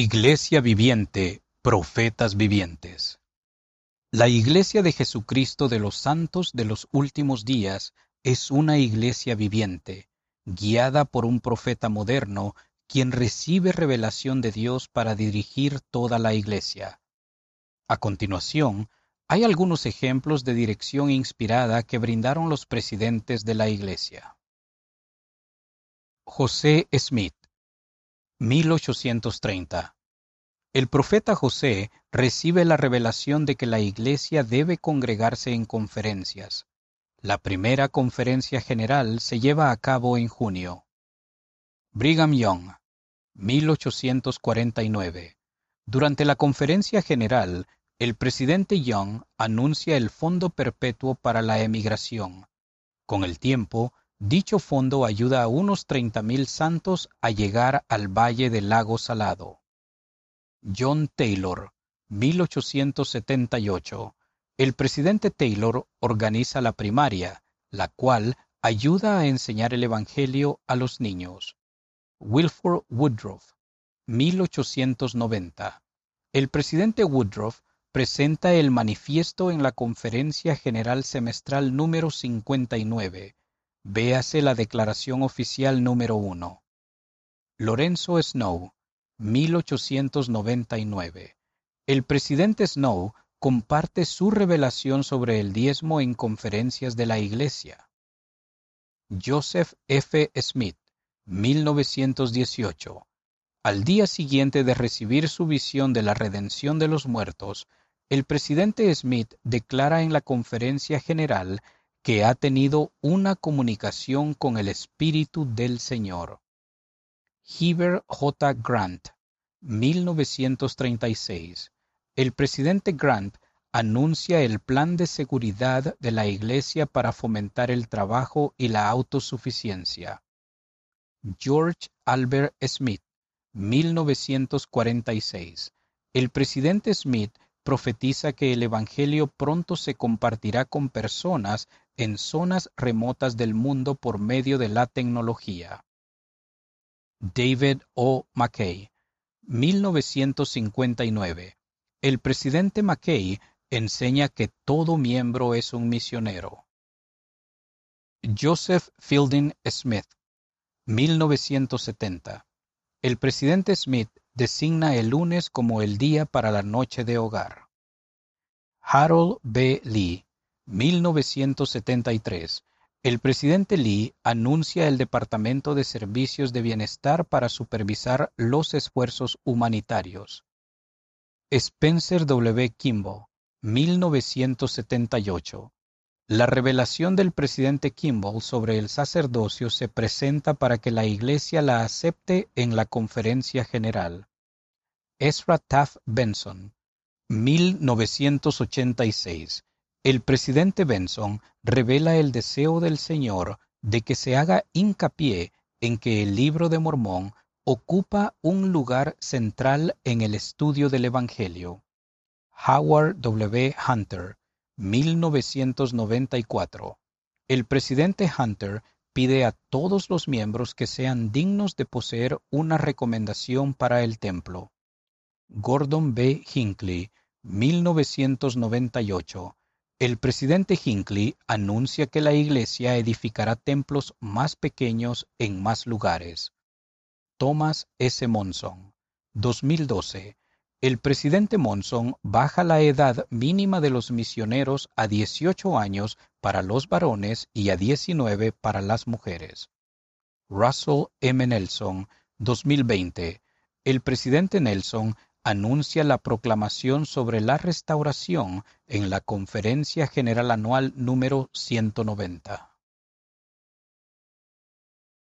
Iglesia viviente, profetas vivientes. La Iglesia de Jesucristo de los Santos de los Últimos Días es una iglesia viviente, guiada por un profeta moderno, quien recibe revelación de Dios para dirigir toda la iglesia. A continuación, hay algunos ejemplos de dirección inspirada que brindaron los presidentes de la iglesia. José Smith 1830. El profeta José recibe la revelación de que la iglesia debe congregarse en conferencias. La primera conferencia general se lleva a cabo en junio. Brigham Young, 1849. Durante la conferencia general, el presidente Young anuncia el Fondo Perpetuo para la Emigración. Con el tiempo, Dicho fondo ayuda a unos 30.000 santos a llegar al Valle del Lago Salado. John Taylor, 1878. El presidente Taylor organiza la primaria, la cual ayuda a enseñar el Evangelio a los niños. Wilford Woodruff, 1890. El presidente Woodruff presenta el manifiesto en la Conferencia General Semestral número 59 Véase la Declaración Oficial número 1. Lorenzo Snow, 1899. El presidente Snow comparte su revelación sobre el diezmo en conferencias de la Iglesia. Joseph F. Smith, 1918. Al día siguiente de recibir su visión de la redención de los muertos, el presidente Smith declara en la conferencia general que ha tenido una comunicación con el Espíritu del Señor. Heber J. Grant, 1936. El presidente Grant anuncia el plan de seguridad de la Iglesia para fomentar el trabajo y la autosuficiencia. George Albert Smith, 1946. El presidente Smith profetiza que el Evangelio pronto se compartirá con personas en zonas remotas del mundo por medio de la tecnología. David O. McKay, 1959. El presidente McKay enseña que todo miembro es un misionero. Joseph Fielding Smith, 1970. El presidente Smith designa el lunes como el día para la noche de hogar. Harold B. Lee, 1973, el presidente Lee anuncia el Departamento de Servicios de Bienestar para supervisar los esfuerzos humanitarios. Spencer W. Kimball, 1978. La revelación del presidente Kimball sobre el sacerdocio se presenta para que la Iglesia la acepte en la conferencia general. Ezra Taft Benson, 1986. El presidente Benson revela el deseo del Señor de que se haga hincapié en que el libro de Mormón ocupa un lugar central en el estudio del Evangelio. Howard W. Hunter, 1994. El presidente Hunter pide a todos los miembros que sean dignos de poseer una recomendación para el templo. Gordon B. Hinckley, 1998. El presidente Hinckley anuncia que la Iglesia edificará templos más pequeños en más lugares. Thomas S. Monson, 2012. El presidente Monson baja la edad mínima de los misioneros a 18 años para los varones y a 19 para las mujeres. Russell M. Nelson, 2020. El presidente Nelson anuncia la proclamación sobre la restauración en la Conferencia General Anual número 190.